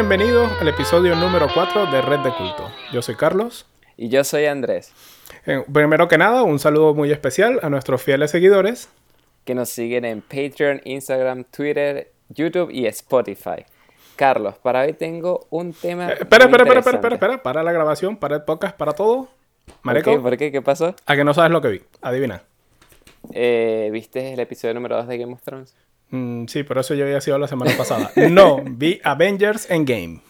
Bienvenidos al episodio número 4 de Red de Culto. Yo soy Carlos. Y yo soy Andrés. Eh, primero que nada, un saludo muy especial a nuestros fieles seguidores. Que nos siguen en Patreon, Instagram, Twitter, YouTube y Spotify. Carlos, para hoy tengo un tema. Eh, espera, espera, espera, espera, espera, espera, para la grabación, para el podcast, para todo. Marico, ¿Por qué? ¿Qué pasó? A que no sabes lo que vi. Adivina. Eh, ¿Viste el episodio número 2 de Game of Thrones? Mm, sí, pero eso ya había sido la semana pasada. no, vi Avengers Endgame.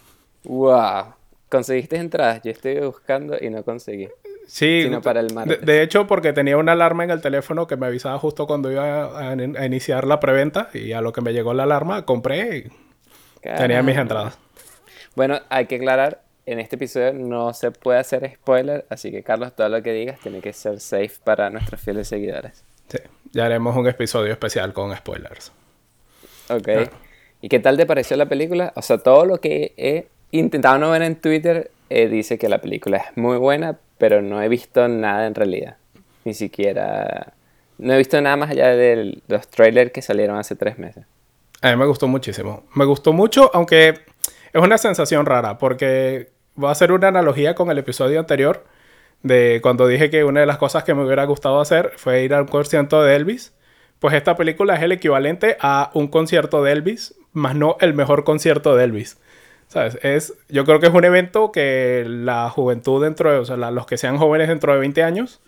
¡Wow! ¿Conseguiste entradas? Yo estoy buscando y no conseguí. Sí, sino para el martes. De, hecho, porque tenía una alarma en el teléfono que me avisaba justo cuando iba a, iniciar la preventa y a lo que me llegó la alarma, compré y tenía mis entradas. Bueno, hay que aclarar, en este episodio no se puede hacer spoiler, así que Carlos, todo lo que digas tiene que ser safe para nuestros fieles seguidores. Sí, ya haremos un episodio especial con spoilers. Ok. Ah. ¿Y qué tal te pareció la película? O sea, todo lo que he intentado no ver en Twitter eh, dice que la película es muy buena, pero no he visto nada en realidad. Ni siquiera... No he visto nada más allá de los trailers que salieron hace tres meses. A mí me gustó muchísimo. Me gustó mucho, aunque es una sensación rara, porque voy a hacer una analogía con el episodio anterior de cuando dije que una de las cosas que me hubiera gustado hacer fue ir a un concierto de Elvis. Pues esta película es el equivalente a un concierto de Elvis, más no el mejor concierto de Elvis. ¿Sabes? Es, yo creo que es un evento que la juventud dentro de, o sea, los que sean jóvenes dentro de 20 años,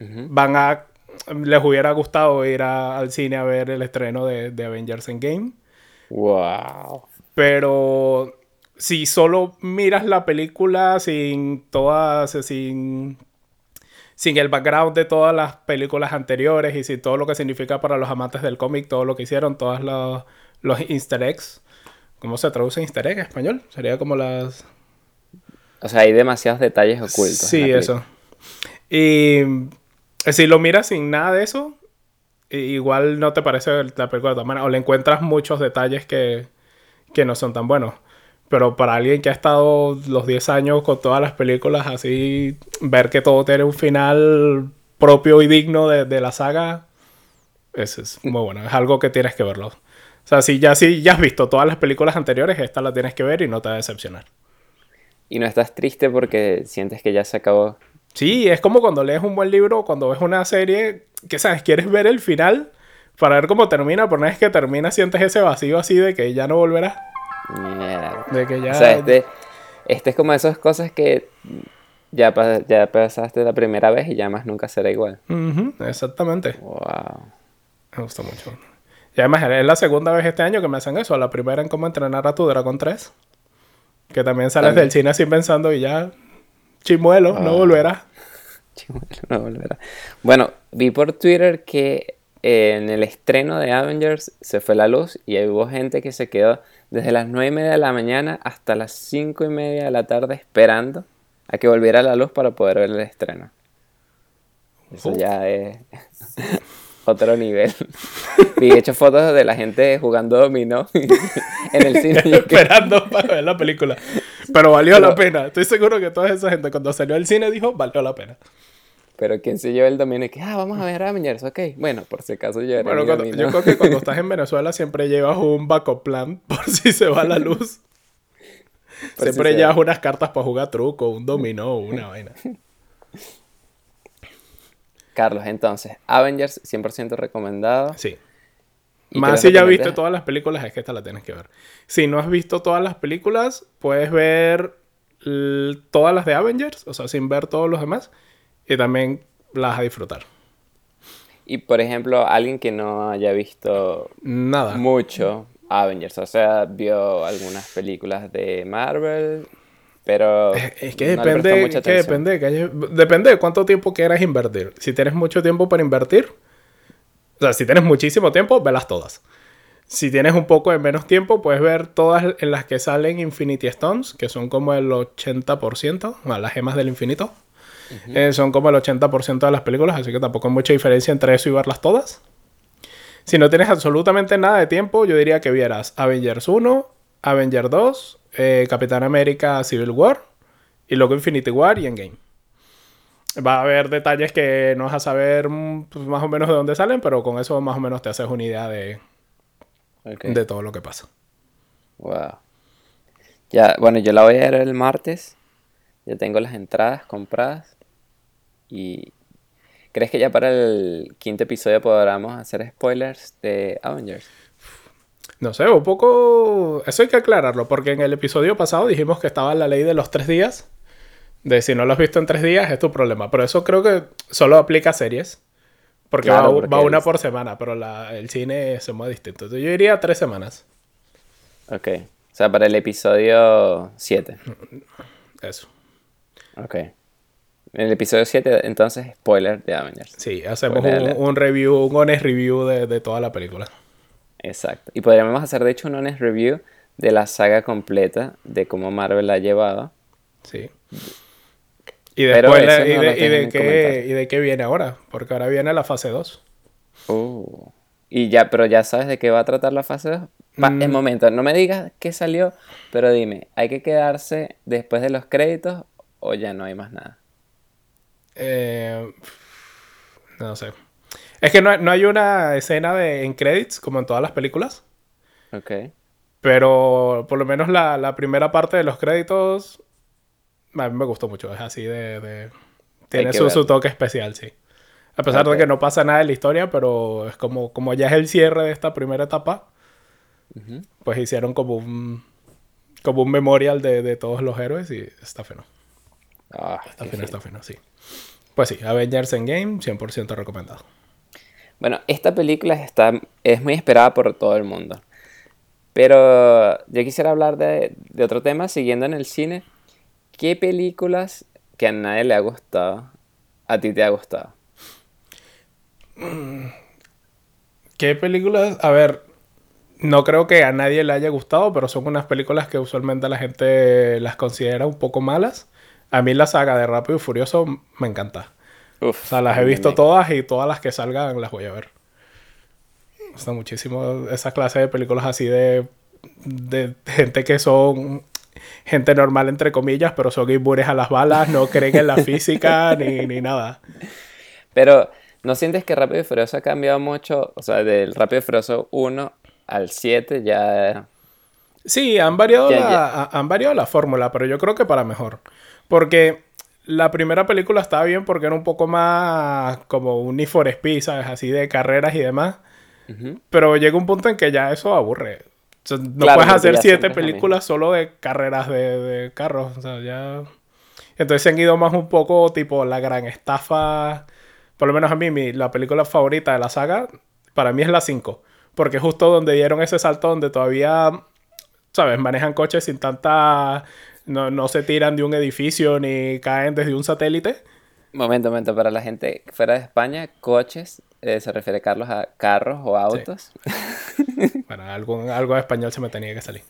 van a, les hubiera gustado ir al cine a ver el estreno de, de Avengers Endgame. Wow. Pero si solo miras la película sin todas, sin sin el background de todas las películas anteriores y sin todo lo que significa para los amantes del cómic, todo lo que hicieron, todos los, los easter eggs. ¿Cómo se traduce easter egg en español? Sería como las... O sea, hay demasiados detalles ocultos. Sí, eso. Y eh, si lo miras sin nada de eso, igual no te parece la película de todas maneras. O le encuentras muchos detalles que, que no son tan buenos. Pero para alguien que ha estado los 10 años con todas las películas así, ver que todo tiene un final propio y digno de, la saga, eso es muy bueno. Es algo que tienes que verlo. O sea, si ya, si ya has visto todas las películas anteriores, esta la tienes que ver y no te va a decepcionar. ¿Y no estás triste porque sientes que ya se acabó? Sí, es como cuando lees un buen libro, cuando ves una serie, que sabes, quieres ver el final para ver cómo termina, pero una vez que termina sientes ese vacío así de que ya no volverás. De que ya... O sea, este, este es como esas cosas que ya, ya pasaste la primera vez y ya más nunca será igual. exactamente. Wow. Me gusta mucho. Y además es la segunda vez este año que me hacen eso. La primera en cómo entrenar a tu Dragon 3. Que también sales del cine así pensando y ya... Chimuelo, no ah. volverá. Chimuelo, no volverá. Bueno, vi por Twitter que en el estreno de Avengers se fue la luz y hubo gente que se quedó desde las 9 y media de la mañana hasta las 5 y media de la tarde esperando a que volviera la luz para poder ver el estreno. Eso ya es otro nivel. y he hecho fotos de la gente jugando dominó en el cine. Esperando para ver la película. Pero valió la pena. Estoy seguro que toda esa gente cuando salió al cine dijo, valió la pena. Pero quien se lleva el dominio es que, ah, vamos a ver Avengers, ok. Bueno, por si acaso yo bueno, Yo creo que cuando estás en Venezuela siempre llevas un backup plan por si se va la luz. siempre llevas unas cartas para jugar truco, un dominó, una vaina. Carlos, entonces, Avengers 100% recomendado. Sí. Más si ya viste todas las películas, es que esta la tienes que ver. Si no has visto todas las películas, puedes ver todas las de Avengers, o sea, sin ver todos los demás y también las vas a disfrutar. Y por ejemplo, alguien que no haya visto nada mucho Avengers, o sea, vio algunas películas de Marvel, pero es que depende, que depende, que depende de cuánto tiempo quieras invertir. Si tienes mucho tiempo para invertir, o sea, si tienes muchísimo tiempo, velas todas. Si tienes un poco de menos tiempo, puedes ver todas en las que salen Infinity Stones, que son como el 80%, las gemas del infinito. Eh, son como el 80% de las películas, así que tampoco hay mucha diferencia entre eso y verlas todas. Si no tienes absolutamente nada de tiempo, yo diría que vieras Avengers 1, Avengers 2, eh, Capitán América Civil War y luego Infinity War y Endgame. Va a haber detalles que no vas a saber mm, pues, más o menos de dónde salen, pero con eso más o menos te haces una idea de, de todo lo que pasa. Wow. Ya, bueno, yo la voy a ver el martes. Ya tengo las entradas compradas. Y. ¿Crees que ya para el quinto episodio podamos hacer spoilers de Avengers? No sé, un poco. Eso hay que aclararlo, porque en el episodio pasado dijimos que estaba la ley de los tres días. De si no lo has visto en tres días es tu problema. Pero eso creo que solo aplica a series. Porque, va, una por semana, pero el cine se mueve distinto. Entonces yo diría tres semanas. Ok. O sea, para el episodio 7. Eso. Ok. En el episodio 7, entonces, spoiler de Avengers. Sí, hacemos un, review, un honest review de, de, toda la película. Exacto. Y podríamos hacer, de hecho, un honest review de la saga completa, de cómo Marvel la ha llevado. Sí. Y después, y, de, qué, y, de, qué, viene ahora? Porque ahora viene la fase 2. Uh, y ya, pero ya sabes de qué va a tratar la fase 2. En mm. momento, no me digas qué salió, pero dime, ¿hay que quedarse después de los créditos o ya no hay más nada? Eh, no sé. Es que no, hay una escena de, en credits como en todas las películas. Ok. Pero por lo menos la, la primera parte de los créditos a mí me gustó mucho. Es así de. Tiene su, toque especial, sí. A pesar de que no pasa nada en la historia, pero es como, como ya es el cierre de esta primera etapa, pues hicieron como un, como un memorial de, todos los héroes y está fino. Ah, está fino, está fino, sí. Pues sí, Avengers Endgame, 100% recomendado. Bueno, esta película está, es muy esperada por todo el mundo. Pero yo quisiera hablar de, de otro tema, siguiendo en el cine. ¿Qué películas que a nadie le ha gustado, a ti te ha gustado? ¿Qué películas? A ver, no creo que a nadie le haya gustado, pero son unas películas que usualmente la gente las considera un poco malas. A mí la saga de Rápido y Furioso me encanta. o sea, las he visto todas y todas las que salgan las voy a ver. Me gusta muchísimo esa clase de películas así de, de gente que son gente normal, entre comillas, pero son inmunes a las balas, no creen en la física ni, ni nada. Pero, ¿no sientes que Rápido y Furioso ha cambiado mucho? O sea, del Rápido y Furioso 1 al 7 ya... Sí, han variado, la, han variado la fórmula, pero yo creo que para mejor. Porque la primera película estaba bien porque era un poco más como un Need for Speed, ¿sabes? Así de carreras y demás. Pero llega un punto en que ya eso aburre no puedes hacer siete películas solo de carreras de, carros. O sea, ya. Entonces se han ido más un poco tipo la gran estafa. Por lo menos a mí, mi, la película favorita de la saga, para mí es la 5. Porque justo donde dieron ese salto donde todavía, ¿sabes? Manejan coches sin tanta... No, no se tiran de un edificio ni caen desde un satélite. Momento, momento. Para la gente fuera de España, coches eh, se refiere, Carlos, a carros o autos. bueno, algo, algo de español se me tenía que salir.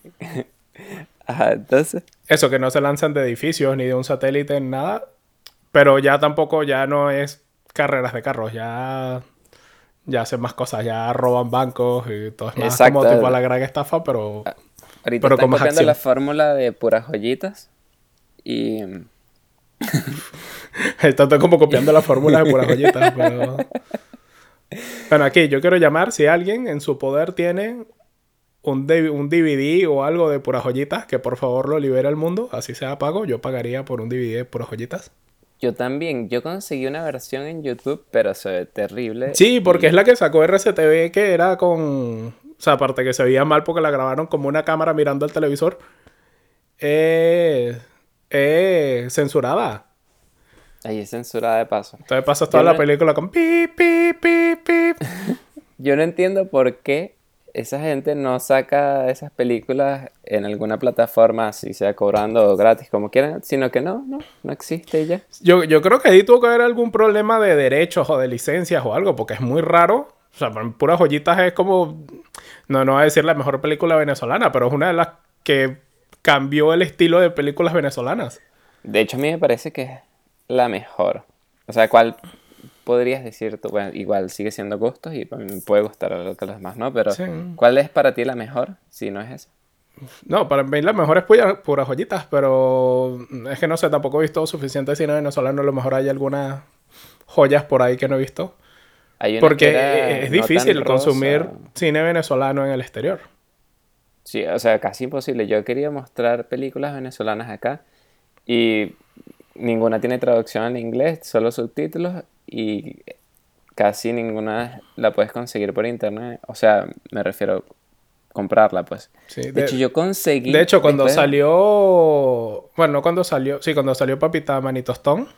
Ajá, entonces. Eso, que no se lanzan de edificios ni de un satélite, nada. Pero ya tampoco, ya no es carreras de carros, ya. Ya hacen más cosas, ya roban bancos y todo es más como tipo la gran estafa, pero. Ah, ahorita pero están copiando la fórmula de puras joyitas y. Está como copiando la fórmula de puras joyitas, pero. Bueno, aquí yo quiero llamar si alguien en su poder tiene un, un DVD o algo de puras joyitas, que por favor lo libere al mundo, así sea pago. Yo pagaría por un DVD de puras joyitas. Yo también, yo conseguí una versión en YouTube, pero se ve terrible. Sí, porque es la que sacó RCTV, que era con. O sea, aparte que se veía mal porque la grabaron como una cámara mirando el televisor. Eh, eh, censurada. Ahí es censurada de paso. Entonces pasas toda la película con pip, pip, pip, pip. Yo no entiendo por qué esa gente no saca esas películas en alguna plataforma, si sea cobrando o gratis, como quieran, sino que no, no, no existe ya. Yo, yo creo que ahí tuvo que haber algún problema de derechos o de licencias o algo, porque es muy raro. O sea, puras joyitas es como, no, no voy a decir la mejor película venezolana, pero es una de las que cambió el estilo de películas venezolanas. De hecho, a mí me parece que la mejor? O sea, ¿cuál podrías decir tú? Bueno, igual sigue siendo gustos y me puede gustar lo que los demás, ¿no? Pero ¿cuál es para ti la mejor si no es esa? No, para mí la mejor es puras joyitas, pero es que no sé, tampoco he visto suficiente cine venezolano, a lo mejor hay algunas joyas por ahí que no he visto. Porque es difícil consumir cine venezolano en el exterior. Sí, o sea, casi imposible. Yo quería mostrar películas venezolanas acá y ninguna tiene traducción en inglés, solo subtítulos y casi ninguna la puedes conseguir por internet. O sea, me refiero a comprarla, pues. de, hecho, yo conseguí. De hecho, cuando salió. Bueno, cuando salió. Sí, cuando salió Papita Manitostón.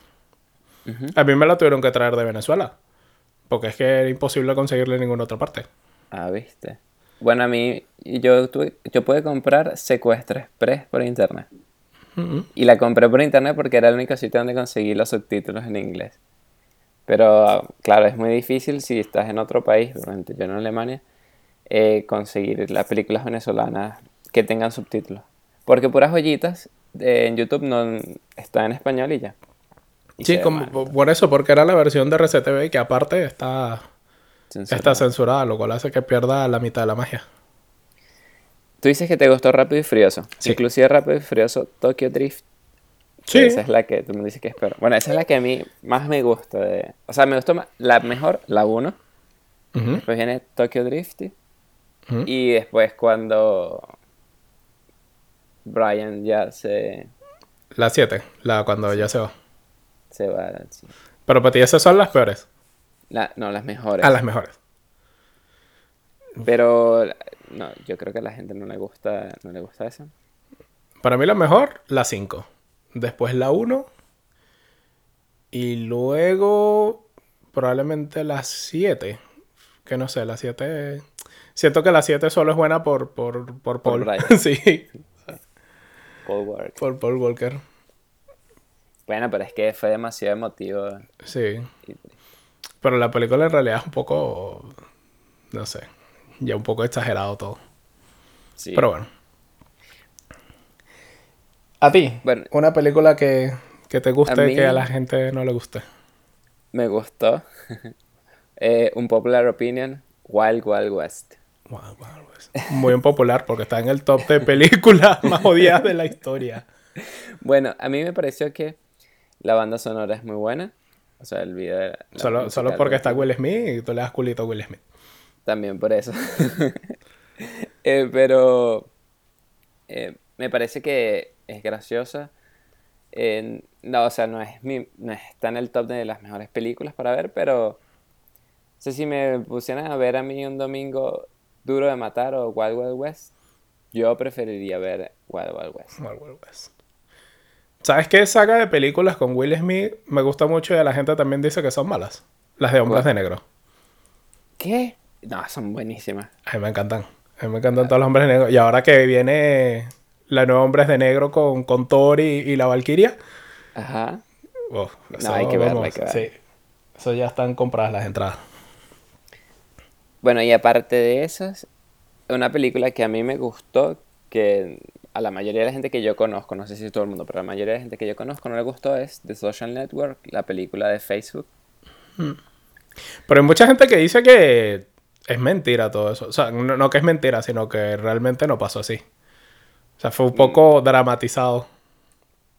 A mí me la tuvieron que traer de Venezuela. Porque es que era imposible conseguirla en ninguna otra parte. Ah, viste. Bueno, a mí, yo, tuve, yo pude comprar Secuestro Express por internet. Y la compré por internet porque era el único sitio donde conseguí los subtítulos en inglés. Pero claro, es muy difícil si estás en otro país, realmente yo en Alemania, eh, conseguir las películas venezolanas que tengan subtítulos. Porque puras joyitas eh, en YouTube no está en español y ya. Sí, como, por eso, porque era la versión de RCTV que aparte está está censurada, lo cual hace que pierda la mitad de la magia. Tú dices que te gustó Rápido y Furioso. Inclusive Rápido y Furioso Tokyo Drift. Sí. Esa es la que tú me dices que es peor. Bueno, esa es la que a mí más me gusta. De... O sea, me gustó más, la mejor, la 1. Después viene Tokyo Drift. Y después cuando Brian ya se... La 7, la cuando ya se va. Se va, Pero para ti esas son las peores. no, las mejores. Ah, las mejores. Pero no, yo creo que a la gente no le gusta, no le gusta eso. Para mí la mejor, la 5. Después la 1. Y luego probablemente la 7. Que no sé, la 7... Siento que la 7 solo es buena por, por, por Paul. sí. Paul Walker. Por Paul Walker. Bueno, pero es que fue demasiado emotivo. Sí. Pero la película en realidad es un poco... No sé ya un poco exagerado todo. Sí. Pero bueno. ¿A ti? Bueno, una película que, que te guste y que a la gente no le guste. Me gustó. eh, un popular opinion, Wild Wild West. Wild Wild West. Muy popular porque está en el top de películas más odiadas de la historia. Bueno, a mí me pareció que la banda sonora es muy buena. O sea, el video... Solo, solo porque está Will Smith y tú le das culito a Will Smith. También por eso. Eh, pero eh, me parece que es graciosa. no, o sea, no, es mi, no está en el top de las mejores películas para ver, pero... No sé si me pusieran a ver a mí un domingo Duro de Matar o Wild Wild West, yo preferiría ver Wild Wild West. Wild Wild West. ¿Sabes qué saga de películas con Will Smith me gusta mucho y a la gente también dice que son malas? Las de Hombres de Negro. ¿Qué? No, son buenísimas. A mí me encantan. A mí me encantan todos los hombres de negro. Y ahora que viene la nueva Hombres de Negro con, con Thor y, la Valkyria. Ajá. no, hay que verlo, hay que ver. Sí. Eso ya están compradas las entradas. Bueno, y aparte de esas, una película que a mí me gustó, que a la mayoría de la gente que yo conozco, no sé si todo el mundo, pero a la mayoría de la gente que yo conozco no le gustó, es The Social Network, la película de Facebook. Hmm. Pero hay mucha gente que dice que es mentira todo eso. O sea, no, que es mentira, sino que realmente no pasó así. O sea, fue un poco mm. dramatizado.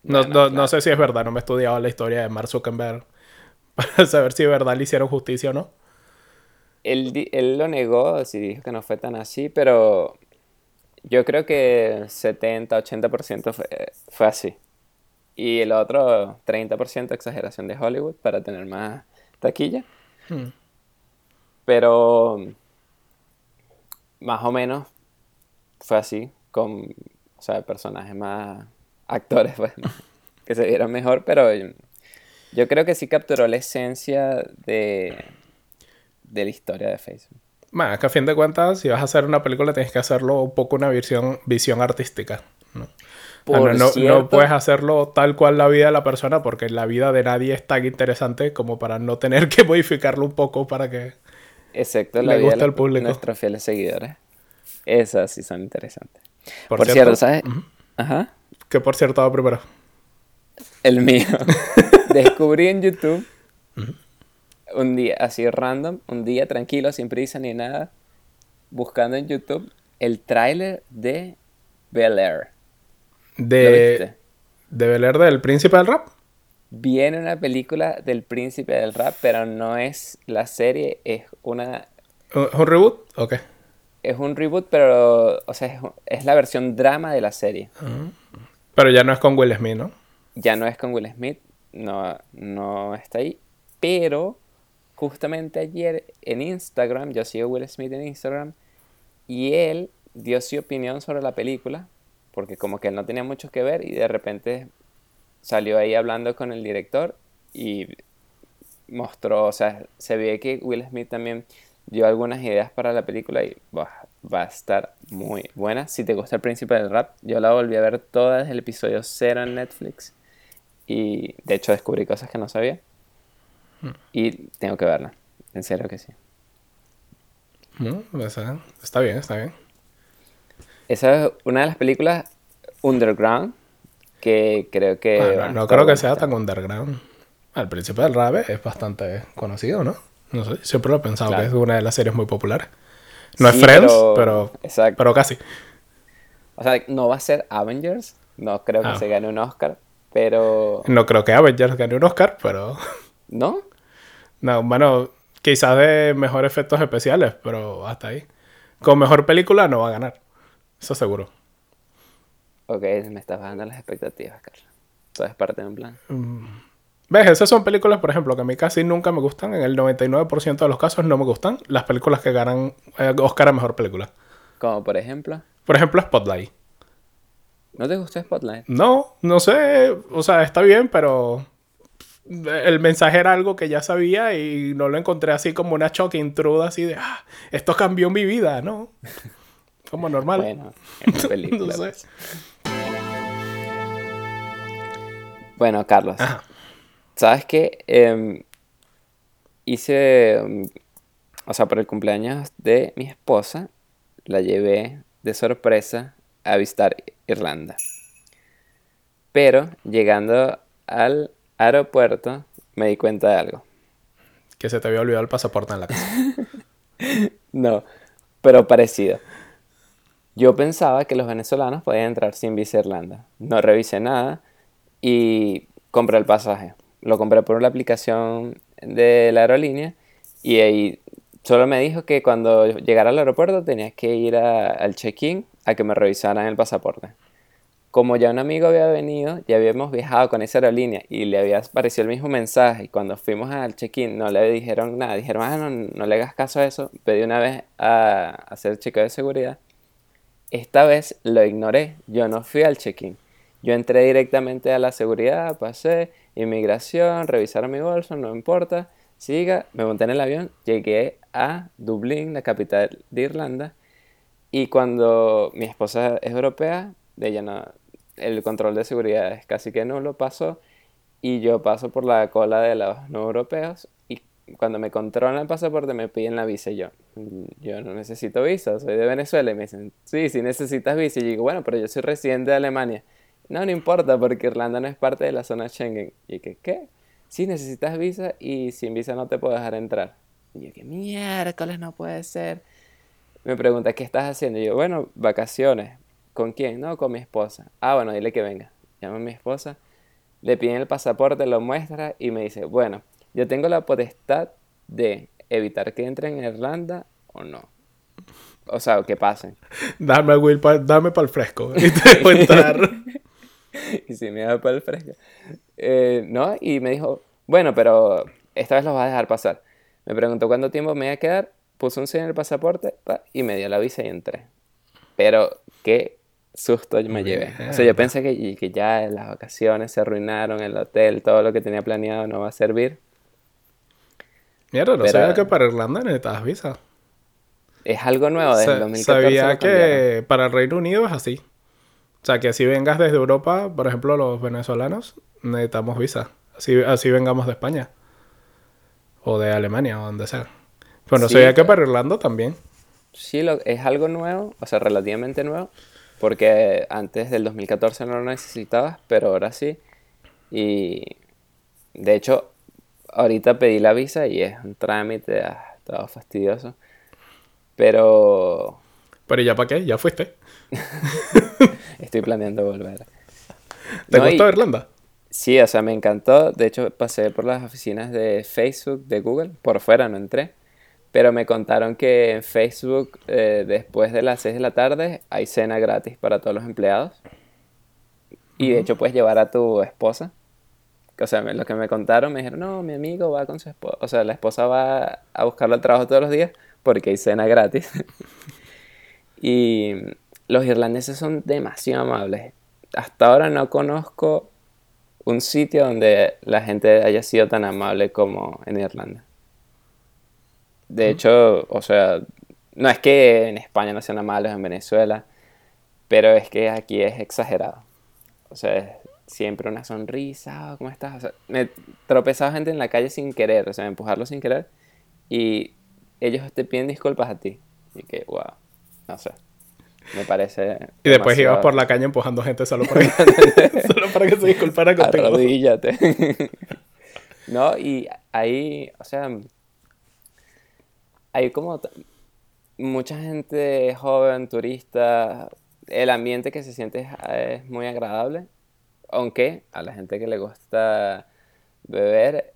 No, sé si es verdad, no me he estudiado la historia de Mark Zuckerberg para saber si es verdad le hicieron justicia o no. Él, él lo negó, sí dijo que no fue tan así, pero yo creo que 70-80% fue, fue así. Y el otro 30% exageración de Hollywood para tener más taquilla. Hmm. Pero más o menos fue así, con o sea, personajes más actores pues, que se vieron mejor, pero yo, creo que sí capturó la esencia de, de la historia de Facebook. Bueno, que a fin de cuentas, si vas a hacer una película, tienes que hacerlo un poco una visión, visión artística. ¿no? no, puedes hacerlo tal cual la vida de la persona porque la vida de nadie es tan interesante como para no tener que modificarlo un poco para que Excepto la vida de público. nuestros fieles seguidores. Esas sí son interesantes. Por, cierto, ¿sabes? Ajá. Que por cierto primero. El mío. Descubrí en YouTube un día así random, un día tranquilo, sin prisa ni nada, buscando en YouTube el tráiler de Bel Air. De, ¿De Bel Air del Príncipe del Rap? Viene una película del príncipe del rap, pero no es la serie, es una... ¿Un reboot? Ok. es un reboot, pero, o sea, es, la versión drama de la serie. Ah. Pero ya no es con Will Smith, ¿no? Ya no es con Will Smith, no, no está ahí. Pero justamente ayer en Instagram, yo sigo Will Smith en Instagram, y él dio su opinión sobre la película, porque como que él no tenía mucho que ver y de repente salió ahí hablando con el director y mostró, o sea, se ve que Will Smith también dio algunas ideas para la película y va a estar muy buena. Si te gusta el príncipe del rap, yo la volví a ver toda el episodio 0 en Netflix y de hecho descubrí cosas que no sabía. Y tengo que verla, en serio que sí. está bien, está bien. Esa es una de las películas underground que creo que... no creo que sea tan underground. El Príncipe del Rap es bastante conocido, ¿no? No sé, siempre lo he pensado que es una de las series muy populares. No es Friends, pero, pero, casi. O sea, no va a ser Avengers. No creo que ah. se gane un Oscar, pero... No creo que Avengers gane un Oscar, pero... ¿No? No, bueno, quizás de mejores efectos especiales, pero hasta ahí. Con mejor película no va a ganar. Eso seguro. Ok, me estás bajando las expectativas, Carlos. Todo es parte de un plan. Mm. ¿Ves? Esas son películas, por ejemplo, que a mí casi nunca me gustan. En el 99% de los casos no me gustan. Las películas que ganan eh, Oscar a Mejor Película. Como por ejemplo. Por ejemplo, Spotlight. ¿No te gustó Spotlight? No, no sé. O sea, está bien, pero el mensaje era algo que ya sabía y no lo encontré así como una choque intruda así de, ah, esto cambió mi vida, ¿no? Como normal. Bueno, película. Pues. Bueno, Carlos. ¿Sabes qué? Em, hice, em, o sea, por el cumpleaños de mi esposa, la llevé de sorpresa a visitar Irlanda. Pero llegando al aeropuerto me di cuenta de algo. Que se te había olvidado el pasaporte en la casa. no, pero parecido. Yo pensaba que los venezolanos podían entrar sin visa a Irlanda. No revisé nada y compré el pasaje. Lo compré por la aplicación de la aerolínea y ahí solo me dijo que cuando llegara al aeropuerto tenía que ir al check-in a que me revisaran el pasaporte. Como ya un amigo había venido, ya habíamos viajado con esa aerolínea y le había aparecido el mismo mensaje y cuando fuimos al check-in no le dijeron nada, dijeron, ah, no, le hagas caso a eso, pedí una vez a hacer chequeo de seguridad esta vez lo ignoré, yo no fui al check-in. Yo entré directamente a la seguridad, pasé, inmigración, revisaron mi bolso, no importa, siga, me monté en el avión, llegué a Dublín, la capital de Irlanda, y cuando mi esposa es europea, ella no, el control de seguridad es casi que nulo, pasó, y yo paso por la cola de los no europeos, cuando me controlan el pasaporte me piden la visa y yo, mm, yo no necesito visa, soy de Venezuela y me dicen, sí, sí necesitas visa y yo digo, bueno, pero yo soy residente de Alemania. No, no importa porque Irlanda no es parte de la zona Schengen. Y que, ¿qué? Sí, necesitas visa y sin visa no te puedo dejar entrar. Y yo, ¿qué miércoles no puede ser? Me pregunta, ¿qué estás haciendo? Y yo, bueno, vacaciones. ¿Con quién? No, con mi esposa. Ah, bueno, dile que venga. Llama a mi esposa, le piden el pasaporte, lo muestra y me dice, bueno, yo tengo la potestad de evitar que entren en Irlanda o no. O sea, que pasen. Dame, Will, dame para el fresco. Y te voy a entrar. y si me da para el fresco. Eh, no, y me dijo, bueno, pero esta vez los vas a dejar pasar. Me preguntó cuánto tiempo me iba a quedar, puso un sello en el pasaporte y me dio la visa y entré. Pero qué susto me llevé. O sea, yo pensé que, que ya las vacaciones se arruinaron, el hotel, todo lo que tenía planeado no va a servir. Mierda, no sabía que para Irlanda necesitabas visa. Es algo nuevo desde el 2014. Sabía que para el Reino Unido es así. O sea, que si vengas desde Europa, por ejemplo, los venezolanos, necesitamos visa. Así, así vengamos de España. O de Alemania, o donde sea. Pero no sabía que para Irlanda también. Sí, lo, es algo nuevo, o sea, relativamente nuevo. Porque antes del 2014 no lo necesitabas, pero ahora sí. Y de hecho, ahorita pedí la visa y es un trámite, ah, todo fastidioso. Pero... Pero ya para qué? ¿Ya fuiste? Estoy planeando volver. ¿Te gustó Irlanda? Sí, o sea, me encantó. De hecho, pasé por las oficinas de Facebook, de Google. Por fuera no entré. Pero me contaron que en Facebook, eh, después de las 6 de la tarde, hay cena gratis para todos los empleados. Y de hecho puedes llevar a tu esposa. O sea, lo que me contaron, me dijeron, no, mi amigo va con su esposa. O sea, la esposa va a buscarlo al trabajo todos los días porque hay cena gratis. y los irlandeses son demasiado amables. Hasta ahora no conozco un sitio donde la gente haya sido tan amable como en Irlanda. De hecho, o sea, no es que en España no sean amables, en Venezuela, pero es que aquí es exagerado. O sea, es siempre una sonrisa, ¿cómo estás? O sea, me tropezaba gente en la calle sin querer, o sea, empujarlo sin querer, y ellos te piden disculpas a ti. Y que, wow, no sé. Me parece. Y después ibas por la calle empujando gente solo para que, solo para que se disculpara contigo. Arrodíllate. no, y ahí, o sea, hay como mucha gente joven, turista, el ambiente que se siente es, muy agradable, aunque a la gente que le gusta beber,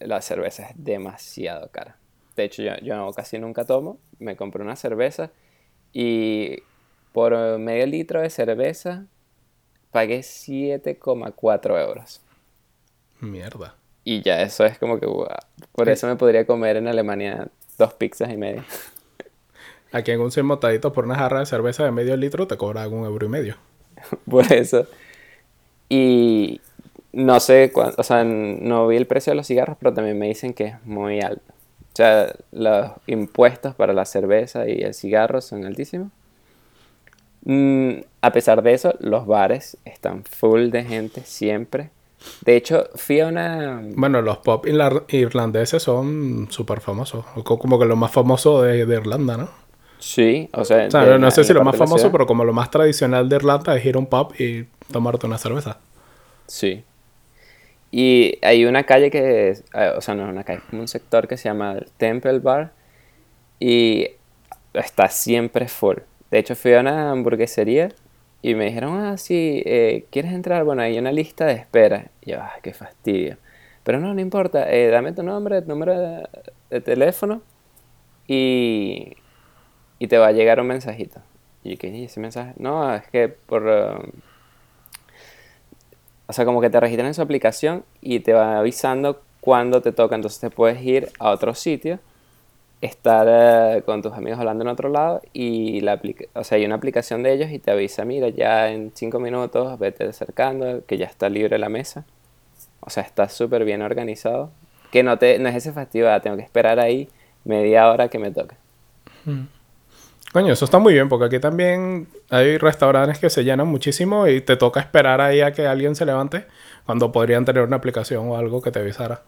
la cerveza es demasiado cara. De hecho, yo, yo casi nunca tomo, me compré una cerveza y por medio litro de cerveza pagué 7,4 euros. Mierda. Y ya eso es como que, wow. Por eso me podría comer en Alemania dos pizzas y media. Aquí en un motadito por una jarra de cerveza de medio litro te cobra un euro y medio. por eso. Y no sé, o sea, no vi el precio de los cigarros, pero también me dicen que es muy alto. O sea, los impuestos para la cerveza y el cigarro son altísimos. Mm, a pesar de eso, los bares están full de gente siempre. De hecho, fui a una... Bueno, los pop irlandeses son súper famosos. Como que lo más famoso de, Irlanda, ¿no? Sí, o sea... no sé si lo más famoso, pero como lo más tradicional de Irlanda es ir a un pub y tomarte una cerveza. Sí. Y hay una calle que... Eh, o sea, no es una calle, es como un sector que se llama Temple Bar. Y está siempre full. De hecho, fui a una hamburguesería y me dijeron, ah, sí, eh, ¿quieres entrar? Bueno, hay una lista de espera. Y yo, ay, qué fastidio. Pero no, no importa, eh, dame tu nombre, tu número de, teléfono y, y, te va a llegar un mensajito. Y ¿qué ese mensaje? No, es que por... Um, o sea, como que te registran en su aplicación y te va avisando cuándo te toca. Entonces te puedes ir a otro sitio estar eh, con tus amigos hablando en otro lado y la o sea, hay una aplicación de ellos y te avisa, mira, ya en cinco minutos vete acercando, que ya está libre la mesa. O sea, está súper bien organizado. Que no, te, no es ese fastidio, ah, tengo que esperar ahí media hora que me toque. Coño, eso está muy bien, porque aquí también hay restaurantes que se llenan muchísimo y te toca esperar ahí a que alguien se levante cuando podrían tener una aplicación o algo que te avisara.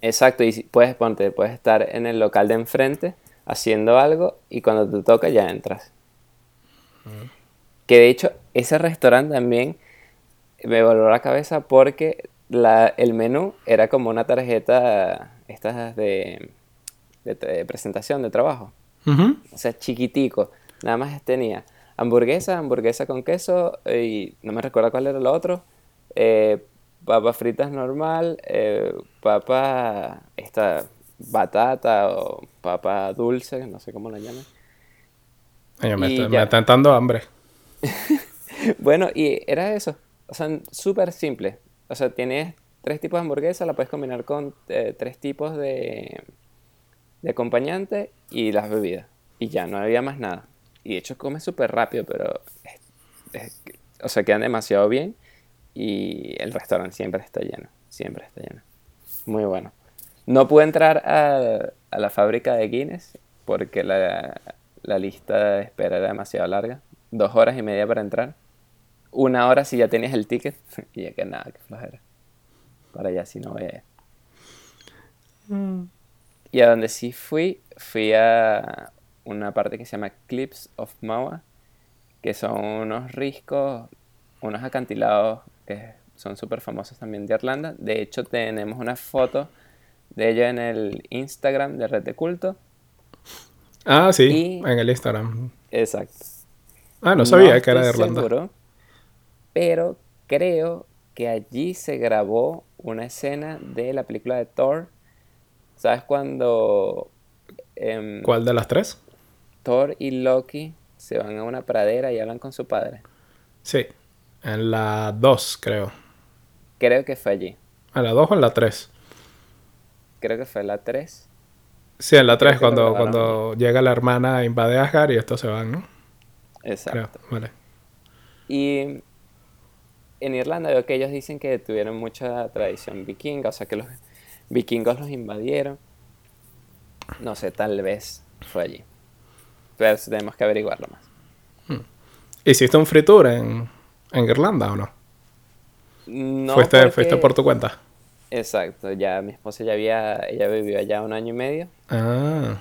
Exacto, y puedes, ponte, puedes estar en el local de enfrente haciendo algo y cuando te toca ya entras. Que de hecho, ese restaurante también me voló la cabeza porque el menú era como una tarjeta estas de, de, presentación de trabajo. O sea, chiquitico. Nada más tenía hamburguesa, hamburguesa con queso y no me recuerdo cuál era lo otro. Eh, papas fritas normal, eh, papa, esta batata o papa dulce, no sé cómo la llaman. me, está, dando hambre. bueno, y era eso. O sea, súper simple. O sea, tienes tres tipos de hamburguesa, la puedes combinar con eh, tres tipos de, de acompañante y las bebidas. Y ya, no había más nada. Y de hecho come súper rápido, pero... o sea, quedan demasiado bien y el restaurante siempre está lleno, siempre está lleno. Muy bueno. No pude entrar a, la fábrica de Guinness porque la, lista de espera era demasiado larga. Dos horas y media para entrar. Una hora si ya tenías el ticket. y ya que nada, que flojera. Para allá si no voy a mm. Y a donde sí fui, fui a una parte que se llama Clips of Maua, que son unos riscos, unos acantilados que son súper famosos también de Irlanda. De hecho, tenemos una foto de ella en el Instagram de Red de Culto. Ah, sí, en el Instagram. Exacto. Ah, no sabía que era de Irlanda. pero creo que allí se grabó una escena de la película de Thor. ¿Sabes cuando em, ¿Cuál de las tres? Thor y Loki se van a una pradera y hablan con su padre. Sí, en la 2 creo. Creo que fue allí. ¿En la 2 o en la 3? Creo que fue en la 3. Sí, en la 3 cuando, cuando llega la hermana invade Asgard y estos se van, ¿no? Exacto. vale. Y en Irlanda veo que ellos dicen que tuvieron mucha tradición vikinga, o sea que los vikingos los invadieron. No sé, tal vez fue allí. Pero tenemos que averiguarlo más. Hmm. ¿Hiciste un free tour en, en Irlanda o no? No. ¿Fuiste, ¿Fuiste por tu cuenta? Exacto, ya mi esposa ya había, ella vivió allá un año y medio. Ah.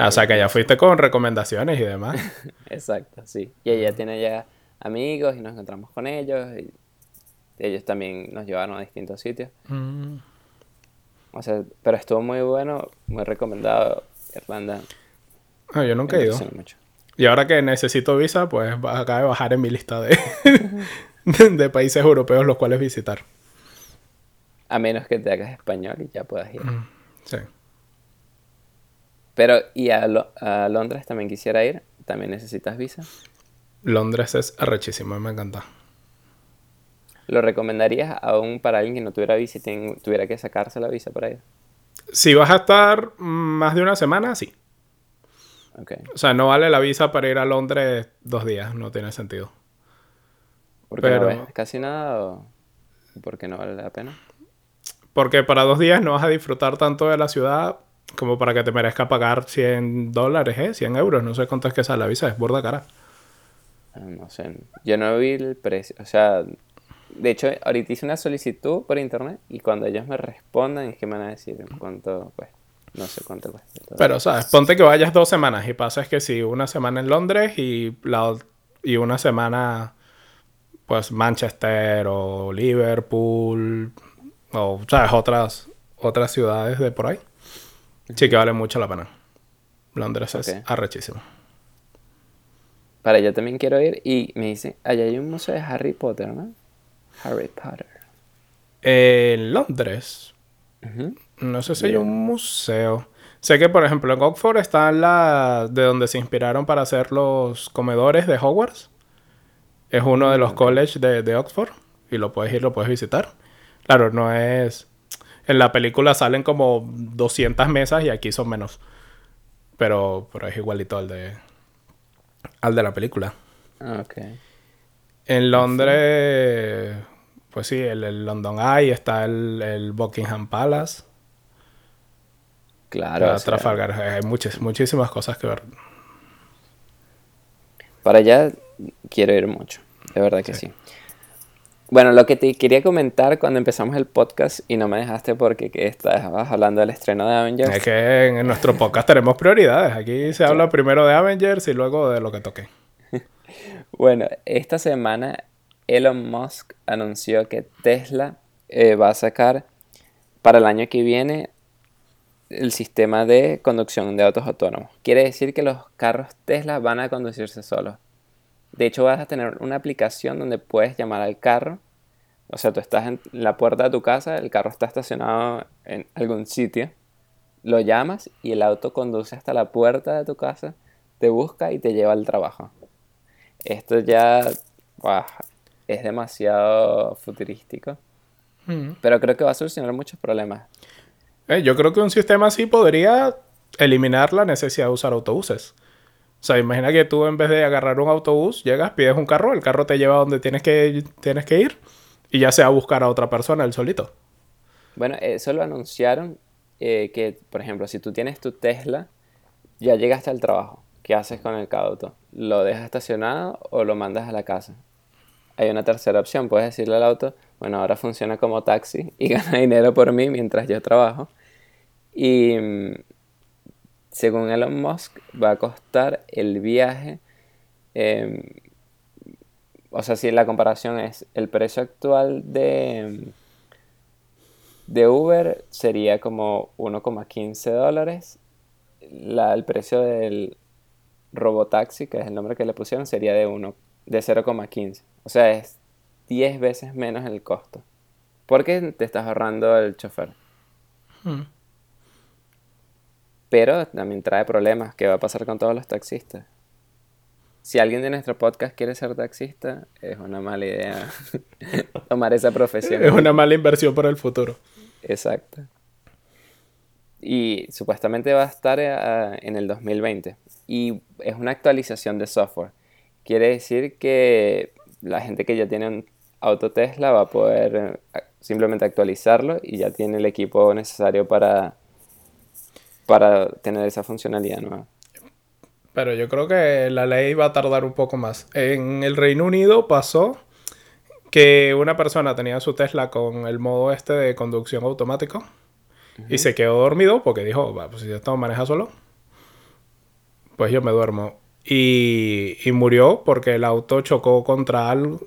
o sea que ya fuiste con recomendaciones y demás. Exacto, sí. Y ella tiene ya amigos y nos encontramos con ellos. Y ellos también nos llevaron a distintos sitios. Mm. O sea, pero estuvo muy bueno, muy recomendado Irlanda. Ah, yo nunca he ido. Y ahora que necesito visa, pues acaba de bajar en mi lista de, de países europeos los cuales visitar. A menos que te hagas español y ya puedas ir. Sí. Pero, ¿y a, a Londres también quisiera ir? ¿También necesitas visa? Londres es arrechísimo, me encanta. ¿Lo recomendarías aún para alguien que no tuviera visa y tuviera que sacarse la visa para ir? Si vas a estar más de una semana, sí. Okay. O sea, no vale la visa para ir a Londres dos días, no tiene sentido. ¿Por qué no ves casi nada o por qué no vale la pena? Porque para dos días no vas a disfrutar tanto de la ciudad como para que te merezca pagar 100 dólares, ¿eh? 100 euros, no sé cuánto es que sale la visa, es burda cara. Ah, no sé, yo no vi el precio, o sea, de hecho, ahorita hice una solicitud por internet y cuando ellos me respondan es que me van a decir cuánto pues No sé cuánto cuesta. Pero, ¿sabes? Ponte que vayas dos semanas y pasa es que si una semana en Londres y, la, y una semana, pues Manchester o Liverpool o, ¿sabes? Otras, otras ciudades de por ahí. Sí que vale mucho la pena. Londres es arrechísimo. Para yo también quiero ir y me dicen, allá hay un museo de Harry Potter, ¿no? Harry Potter. En Londres. No sé si hay un museo. Sé que, por ejemplo, en Oxford está la de donde se inspiraron para hacer los comedores de Hogwarts. Es uno de los colleges de, de, Oxford. Y lo puedes ir, lo puedes visitar. Claro, no es... En la película salen como 200 mesas y aquí son menos. Pero, pero es igualito al de, al de la película. Ah, ok. En Londres, pues sí, el, London Eye, está el, Buckingham Palace. Claro. Trafalgar, hay muchas, muchísimas cosas que ver. Para allá quiero ir mucho, de verdad que sí. Bueno, lo que te quería comentar cuando empezamos el podcast y no me dejaste porque estabas hablando del estreno de Avengers. Es que en nuestro podcast tenemos prioridades. Aquí se habla primero de Avengers y luego de lo que toque. Bueno, esta semana Elon Musk anunció que Tesla eh, va a sacar para el año que viene el sistema de conducción de autos autónomos. Quiere decir que los carros Tesla van a conducirse solos. De hecho, vas a tener una aplicación donde puedes llamar al carro. O sea, tú estás en la puerta de tu casa, el carro está estacionado en algún sitio. Lo llamas y el auto conduce hasta la puerta de tu casa, te busca y te lleva al trabajo. Esto ya es demasiado futurístico. Mm. Pero creo que va a solucionar muchos problemas. Eh, yo creo que un sistema así podría eliminar la necesidad de usar autobuses. O sea, imagina que tú en vez de agarrar un autobús, llegas, pides un carro, el carro te lleva a donde tienes que, tienes que ir y ya sea buscar a otra persona el solito. Bueno, eso lo anunciaron eh, que, por ejemplo, si tú tienes tu Tesla, ya llegaste al trabajo. ¿Qué haces con el auto? ¿Lo dejas estacionado o lo mandas a la casa? Hay una tercera opción, puedes decirle al auto, bueno, ahora funciona como taxi y gana dinero por mí mientras yo trabajo. Y mm, según Elon Musk va a costar el viaje, em, o sea, si la comparación es el precio actual de, de Uber sería como 1,15 dólares, el precio del Robotaxi, que es el nombre que le pusieron, sería de, de 0,15. O sea, es 10 veces menos el costo. Porque te estás ahorrando el chofer. Hmm. pero también trae problemas. ¿Qué va a pasar con todos los taxistas? Si alguien de nuestro podcast quiere ser taxista, es una mala idea tomar esa profesión. Es una mala inversión para el futuro. Exacto. Y supuestamente va a estar eh, en el 2020. Y es una actualización de software. Quiere decir que la gente que ya tiene un auto Tesla va a poder eh, simplemente actualizarlo y ya tiene el equipo necesario para, para tener esa funcionalidad nueva. Pero yo creo que la ley va a tardar un poco más. En el Reino Unido pasó que una persona tenía su Tesla con el modo este de conducción automático y se quedó dormido porque dijo, pues si esto maneja solo, pues yo me duermo. Y, y murió porque el auto chocó contra algo.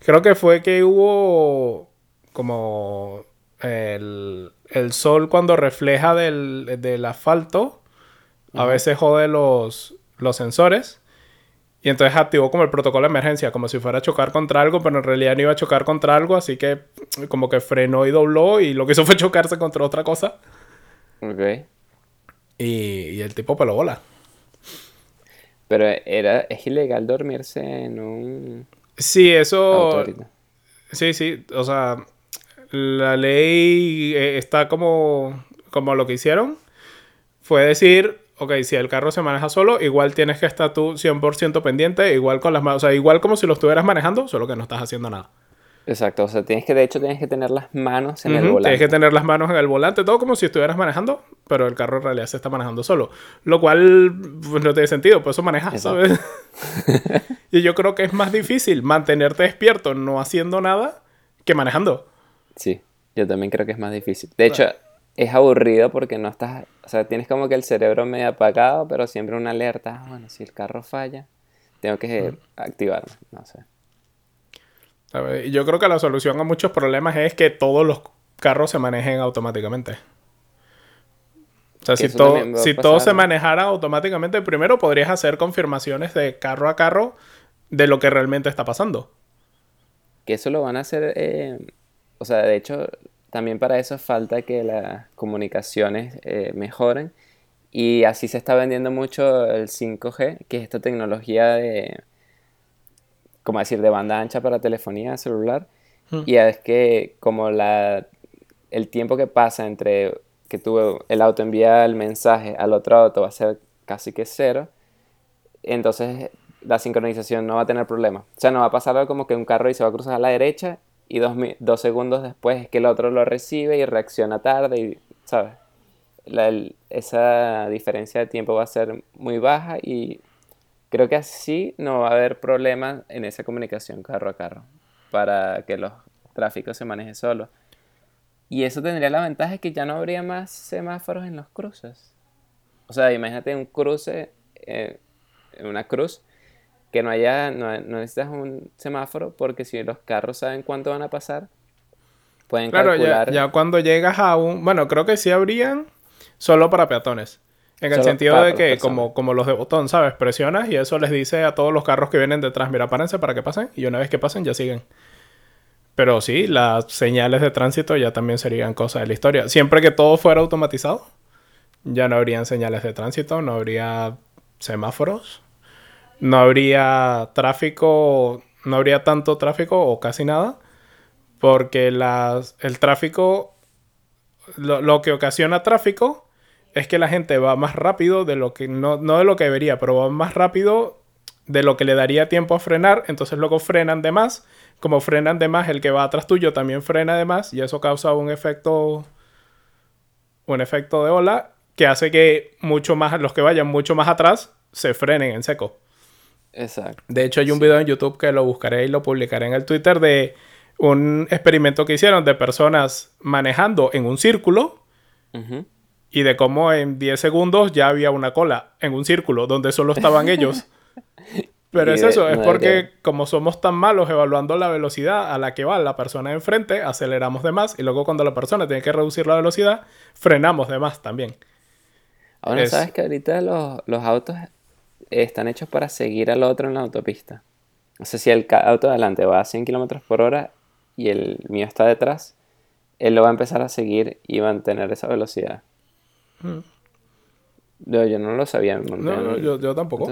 Creo que fue que hubo como el, el sol cuando refleja del, del asfalto, a veces jode los, los sensores. Y entonces activó como el protocolo de emergencia, como si fuera a chocar contra algo, pero en realidad no iba a chocar contra algo, así que como que frenó y dobló y lo que hizo fue chocarse contra otra cosa. Ok. Y, y el tipo peló bola. Pero era, es ilegal dormirse en un... Sí, eso... Sí, sí, o sea, la ley eh, está como, como lo que hicieron. Fue decir, ok, si el carro se maneja solo, igual tienes que estar tú 100% pendiente, igual con las manos, o sea, igual como si lo estuvieras manejando, solo que no estás haciendo nada. Exacto, o sea, tienes que, de hecho, tienes que tener las manos en el volante. Tienes que tener las manos en el volante, todo como si estuvieras manejando, pero el carro en realidad se está manejando solo. Lo cual pues, no tiene sentido, pues eso manejas, ¿sabes? y yo creo que es más difícil mantenerte despierto no haciendo nada que manejando. Sí, yo también creo que es más difícil. De hecho, es aburrido porque no estás, o sea, tienes como que el cerebro medio apagado, pero siempre una alerta, ah, bueno, si el carro falla, tengo que activarlo, no sé. Yo creo que la solución a muchos problemas es que todos los carros se manejen automáticamente. O sea, si, todo, si todo se manejara automáticamente, primero podrías hacer confirmaciones de carro a carro de lo que realmente está pasando. Que eso lo van a hacer, eh, o sea, de hecho, también para eso falta que las comunicaciones eh, mejoren. Y así se está vendiendo mucho el 5G, que es esta tecnología de, como decir, de banda ancha para telefonía celular. Hmm. Y es que como la, el tiempo que pasa entre que tú, el auto envía el mensaje al otro auto va a ser casi que cero, entonces la sincronización no va a tener problema. O sea, no va a pasar algo como que un carro y se va a cruzar a la derecha y dos, dos segundos después es que el otro lo recibe y reacciona tarde y, ¿sabes? esa diferencia de tiempo va a ser muy baja y Creo que así no va a haber problemas en esa comunicación carro a carro para que los tráficos se manejen solos. Y eso tendría la ventaja de que ya no habría más semáforos en los cruces. O sea, imagínate un cruce, eh, una cruz, que no haya, no, necesitas un semáforo porque si los carros saben cuánto van a pasar, pueden claro, calcular... Ya, ya cuando llegas a un... Bueno, creo que sí habrían solo para peatones. En el sentido de que, como, como los de botón, ¿sabes? Presionas y eso les dice a todos los carros que vienen detrás, mira, párense para que pasen. Y una vez que pasen, ya siguen. Pero sí, las señales de tránsito ya también serían cosas de la historia. Siempre que todo fuera automatizado, ya no habrían señales de tránsito, no habría semáforos, no habría tráfico, no habría tanto tráfico o casi nada, porque las, el tráfico, lo que ocasiona tráfico es que la gente va más rápido de lo que, no, no de lo que debería, pero va más rápido de lo que le daría tiempo a frenar, entonces luego frenan de más, como frenan de más, el que va atrás tuyo también frena de más y eso causa un efecto un efecto de ola que hace que mucho más los que vayan mucho más atrás se frenen en seco. Exacto. De hecho hay un video en YouTube que lo buscaré y lo publicaré en el Twitter de un experimento que hicieron de personas manejando en un círculo y de cómo en 10 segundos ya había una cola en un círculo donde solo estaban ellos. Pero es eso, es porque como somos tan malos evaluando la velocidad a la que va la persona enfrente, aceleramos de más y luego cuando la persona tiene que reducir la velocidad, frenamos de más también. Ahora, ¿sabes que ahorita los, los, autos están hechos para seguir al otro en la autopista? O sea, si el auto de adelante va a 100 km por hora y el mío está detrás, él lo va a empezar a seguir y va a mantener esa velocidad. Yo, yo no lo sabía. No, yo, yo, tampoco.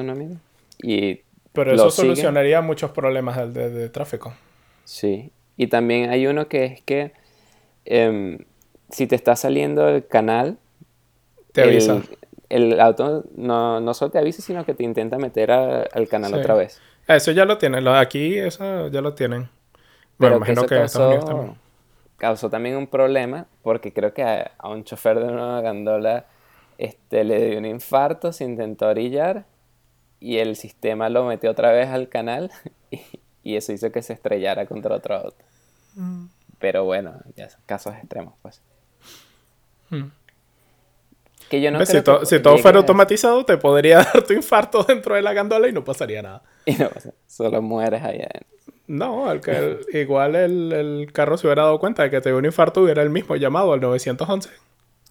Y Pero eso solucionaría muchos problemas de, de, tráfico. Sí. Y también hay uno que es que em, si te está saliendo el canal, te avisa. El, auto no, no, solo te avisa, sino que te intenta meter al canal otra vez. Eso ya lo tienen. Aquí eso ya lo tienen. Bueno, imagino que, causó, también. Causó también un problema porque creo que a, un chofer de una gandola este, le dio un infarto, se intentó orillar y el sistema lo metió otra vez al canal y, eso hizo que se estrellara contra otro auto. Mm. Pero bueno, ya son casos extremos, pues. Mm. Que yo no si, si todo fuera automatizado, te podría dar tu infarto dentro de la gandola y no pasaría nada. Y no pasa, solo mueres allá. No, el que, igual el, carro se hubiera dado cuenta de que te dio un infarto, hubiera el mismo llamado al 911.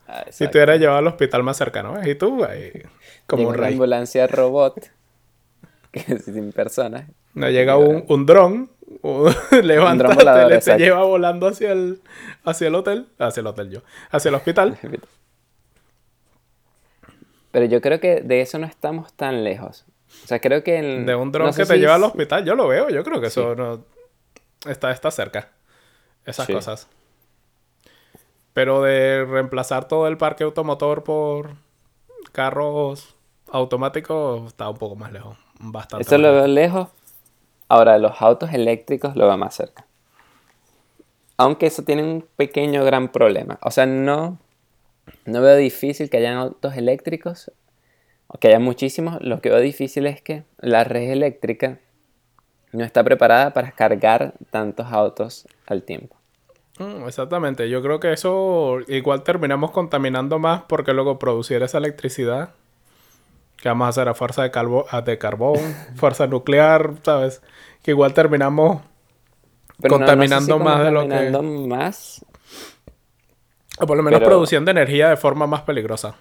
Ah, si te hubiera llevado al hospital más cercano, ¿eh? Y tú, ahí, como un rey. Una ambulancia robot, que sin personas. No llega un, un dron, levanta, te, te lleva volando hacia el, hacia el hotel, hacia el hotel yo, hacia el hospital. Pero yo creo que de eso no estamos tan lejos. O sea, creo que... de un dron que te lleva al hospital, yo lo veo. Yo creo que eso no... Está, está cerca. Esas cosas. Pero de reemplazar todo el parque automotor por carros automáticos está un poco más lejos. Bastante. Eso lo veo lejos. Ahora, los autos eléctricos lo veo más cerca. Aunque eso tiene un pequeño gran problema. O sea, no no veo difícil que hayan autos eléctricos, o que haya muchísimos. Lo que veo difícil es que la red eléctrica no está preparada para cargar tantos autos al tiempo. Mm, exactamente, yo creo que eso igual terminamos contaminando más porque luego producir esa electricidad que vamos a hacer a fuerza de, de carbón, fuerza nuclear, ¿sabes? Que igual terminamos contaminando más de lo que... más o por lo menos produciendo energía de forma más peligrosa.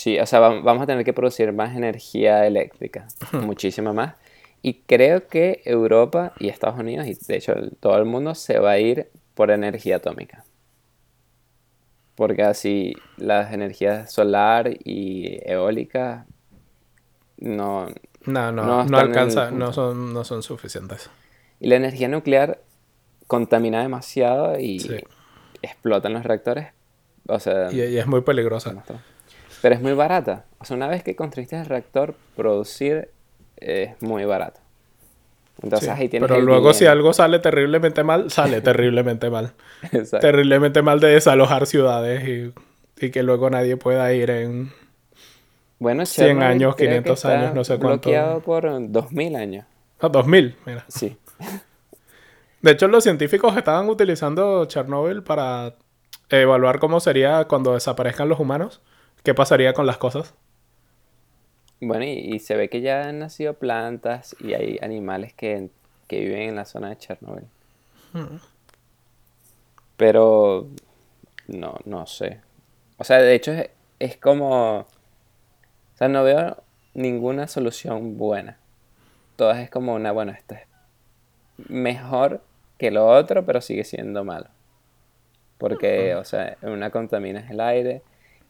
Sí, o sea, vamos a tener que producir más energía eléctrica, muchísima más. Y creo que Europa y Estados Unidos, y de hecho todo el mundo, se va a ir por energía atómica. Porque así las energías solar y eólica no... No, no, no, alcanza, no son, no son suficientes. Y la energía nuclear contamina demasiado y explotan los reactores. O sea, y, es muy peligrosa. Pero es muy barata. O sea, una vez que construiste el reactor, producir es muy barato. Entonces ahí tienes Pero luego si algo sale terriblemente mal, sale terriblemente mal. Terriblemente mal de desalojar ciudades y, y, que luego nadie pueda ir en bueno, 100 años, 500 años, no sé cuánto. bloqueado por 2000 años. Ah, 2000, mira. Sí. De hecho, los científicos estaban utilizando Chernobyl para evaluar cómo sería cuando desaparezcan los humanos. ¿Qué pasaría con las cosas? Bueno, y, se ve que ya han nacido plantas y hay animales que, viven en la zona de Chernobyl. Hmm. Pero no, no sé. O sea, de hecho es, es como... O sea, no veo ninguna solución buena. Todas es como una, bueno, esto es mejor que lo otro, pero sigue siendo malo. Porque, o sea, una contaminas el aire,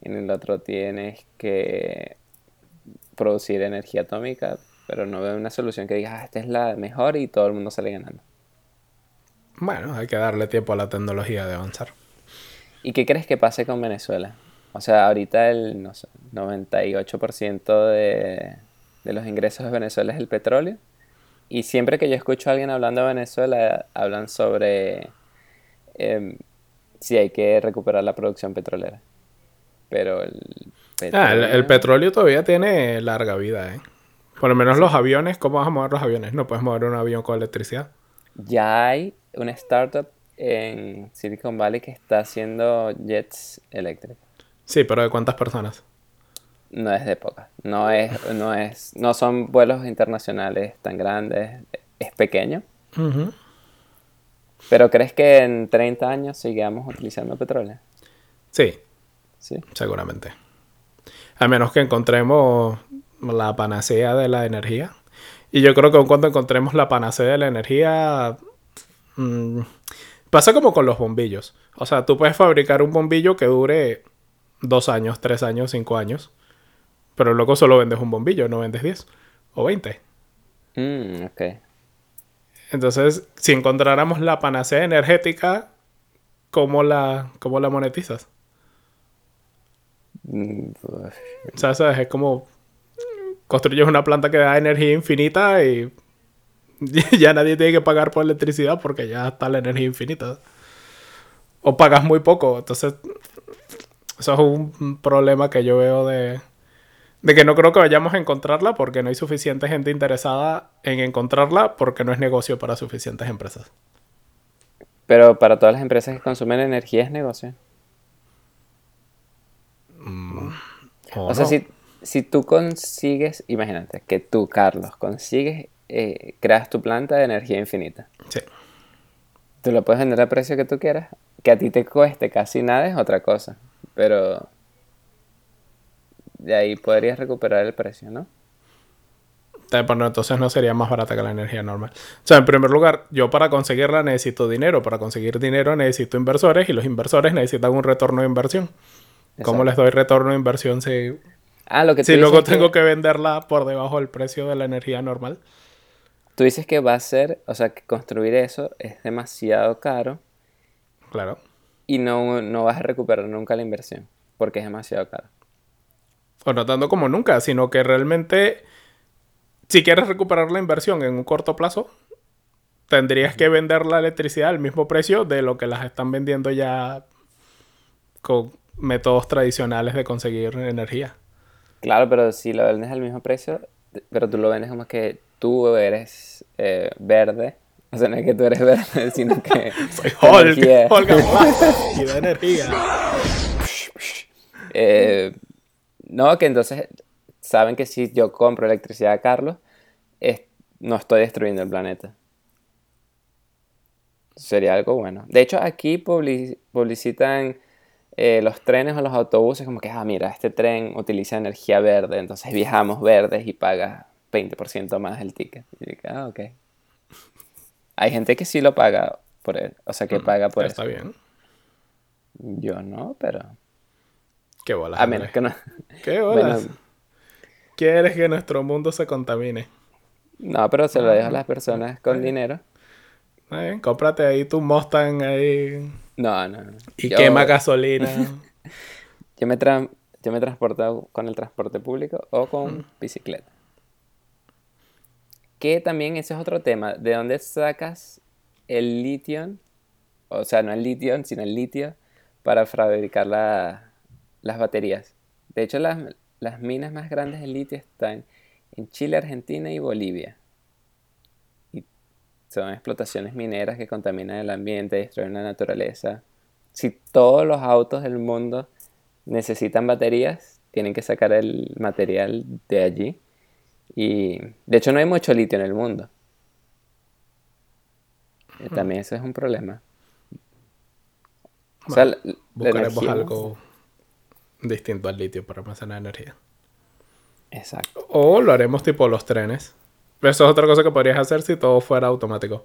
en el otro tienes que producir energía atómica, pero no veo una solución que diga, ah, esta es la mejor y todo el mundo sale ganando. Bueno, hay que darle tiempo a la tecnología de avanzar. ¿Y qué crees que pase con Venezuela? O sea, ahorita el no sé, 98% de, de los ingresos de Venezuela es el petróleo. Y siempre que yo escucho a alguien hablando de Venezuela, hablan sobre em, si hay que recuperar la producción petrolera. Pero el petróleo... Ah, el, petróleo todavía tiene larga vida, ¿eh? Por lo menos los aviones, ¿cómo vas a mover los aviones? No puedes mover un avión con electricidad. Ya hay una startup en Silicon Valley que está haciendo jets eléctricos. Sí, pero ¿de cuántas personas? no es de época. No es, no es, no son vuelos internacionales tan grandes. Es pequeño. Pero ¿crees que en 30 años sigamos utilizando petróleo? Sí. Sí. Seguramente. A menos que encontremos la panacea de la energía. Y yo creo que cuando encontremos la panacea de la energía. Mm, pasa como con los bombillos. O sea, tú puedes fabricar un bombillo que dure dos años, tres años, cinco años Pero luego solo vendes un bombillo, no vendes 10 o 20. Mm, ok. Entonces, si encontráramos la panacea energética, ¿cómo la, cómo la monetizas? Mm, o sea, ¿sabes? Es como construyes una planta que da energía infinita y ya nadie tiene que pagar por electricidad porque ya está la energía infinita. O pagas muy poco. Entonces, eso es un problema que yo veo de, de que no creo que vayamos a encontrarla porque no hay suficiente gente interesada en encontrarla porque no es negocio para suficientes empresas. Pero para todas las empresas que consumen energía es negocio. Mm, o, sea, si, si, tú consigues, imagínate, que tú, Carlos, consigues, eh, creas tu planta de energía infinita. Sí. Tú lo puedes vender al precio que tú quieras. Que a ti te cueste casi nada es otra cosa. Pero de ahí podrías recuperar el precio, ¿no? Pero entonces no sería más barata que la energía normal. O sea, en primer lugar, yo para conseguirla necesito dinero. Para conseguir dinero necesito inversores y los inversores necesitan un retorno de inversión. ¿Cómo les doy retorno de inversión si, ah, lo que si luego tengo que... venderla por debajo del precio de la energía normal? Tú dices que va a ser, o sea, que construir eso es demasiado caro. Claro. Y no, no vas a recuperar nunca la inversión porque es demasiado caro o no tanto como nunca, sino que realmente si quieres recuperar la inversión en un corto plazo, tendrías que vender la electricidad al mismo precio de lo que las están vendiendo ya con métodos tradicionales de conseguir energía. Claro, pero si lo vendes al mismo precio, pero tú lo vendes como que tú eres eh, verde. O sea, no es que tú eres verde, sino que... Soy Hulk, Hulk y de energía. eh, no, que entonces saben que si yo compro electricidad a Carlos, no estoy destruyendo el planeta. Sería algo bueno. De hecho, aquí publicitan eh, los trenes o los autobuses como que, ah, mira, este tren utiliza energía verde, entonces viajamos verdes y paga 20% más el ticket. Y ah, ok. Hay gente que sí lo paga por él, o sea, que mm, paga por eso. Está bien. Yo no, pero... Qué bolas. A menos que no. Qué bolas. ¿Quieres que nuestro mundo se contamine? No, pero se lo dejo a las personas con dinero. Bien, cómprate ahí tu Mustang ahí. No, no. Y quema gasolina. yo, me tra... yo me he transportado con el transporte público o con mm. bicicleta. Que también ese es otro tema. ¿De dónde sacas el litio? O sea, no el litio, sino el litio para fabricar la, las baterías. De hecho, las, minas más grandes de litio están en Chile, Argentina y Bolivia. Son explotaciones mineras que contaminan el ambiente, destruyen la naturaleza. Si todos los autos del mundo necesitan baterías, tienen que sacar el material de allí. Y de hecho no hay mucho litio en el mundo. Hmm. También eso es un problema. o sea, buscaremos algo distinto al litio para almacenar energía. Exacto. O lo haremos tipo los trenes. Eso es otra cosa que podrías hacer si todo fuera automático.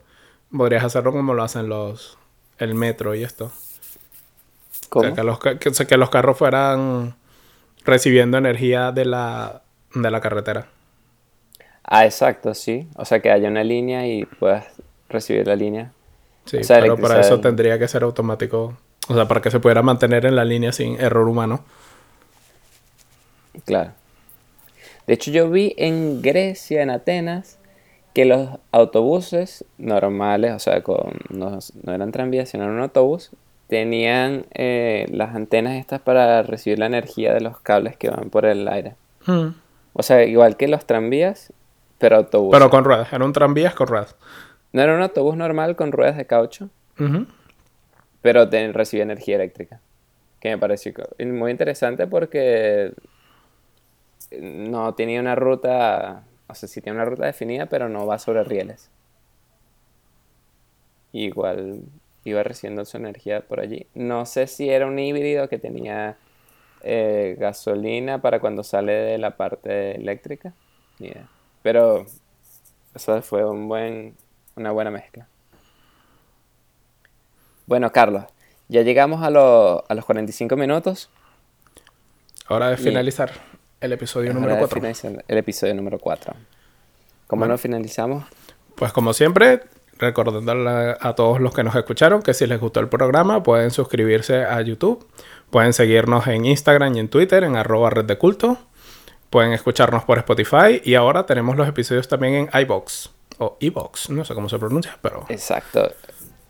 Podrías hacerlo como lo hacen los el metro y esto. ¿Cómo? que, los, que, los carros fueran recibiendo energía de la, de la carretera. Ah, exacto, sí. O sea, que haya una línea y puedas recibir la línea. Sí, pero para eso tendría que ser automático. O sea, para que se pudiera mantener en la línea sin error humano. Claro. De hecho, yo vi en Grecia, en Atenas, que los autobuses normales, o sea, con, no, eran tranvías, sino un autobús, tenían eh, las antenas estas para recibir la energía de los cables que van por el aire. Hmm. O sea, igual que los tranvías, pero autobús. Pero con ruedas, era un tranvías con ruedas. No era un autobús normal con ruedas de caucho, pero te, recibía energía eléctrica. Que me pareció muy interesante porque no tenía una ruta, o sea, sí tiene una ruta definida, pero no va sobre rieles. Igual iba recibiendo su energía por allí. No sé si era un híbrido que tenía eh, gasolina para cuando sale de la parte eléctrica. Pero eso fue un buen, una buena mezcla. Bueno, Carlos, ya llegamos a, a los 45 minutos. Hora de finalizar. El episodio número 4. El episodio número 4. ¿Cómo nos finalizamos? Pues como siempre, recordándole a todos los que nos escucharon que si les gustó el programa pueden suscribirse a YouTube, pueden seguirnos en Instagram y en Twitter en arroba red de culto, pueden escucharnos por Spotify y ahora tenemos los episodios también en iBox o iBox, no sé cómo se pronuncia, pero... Exacto.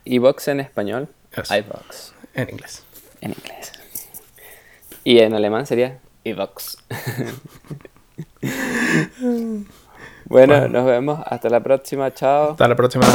iBox en español, iBox. En inglés. En inglés. Y en alemán sería iBox. bueno, nos vemos. Hasta la próxima. Chao. Hasta la próxima.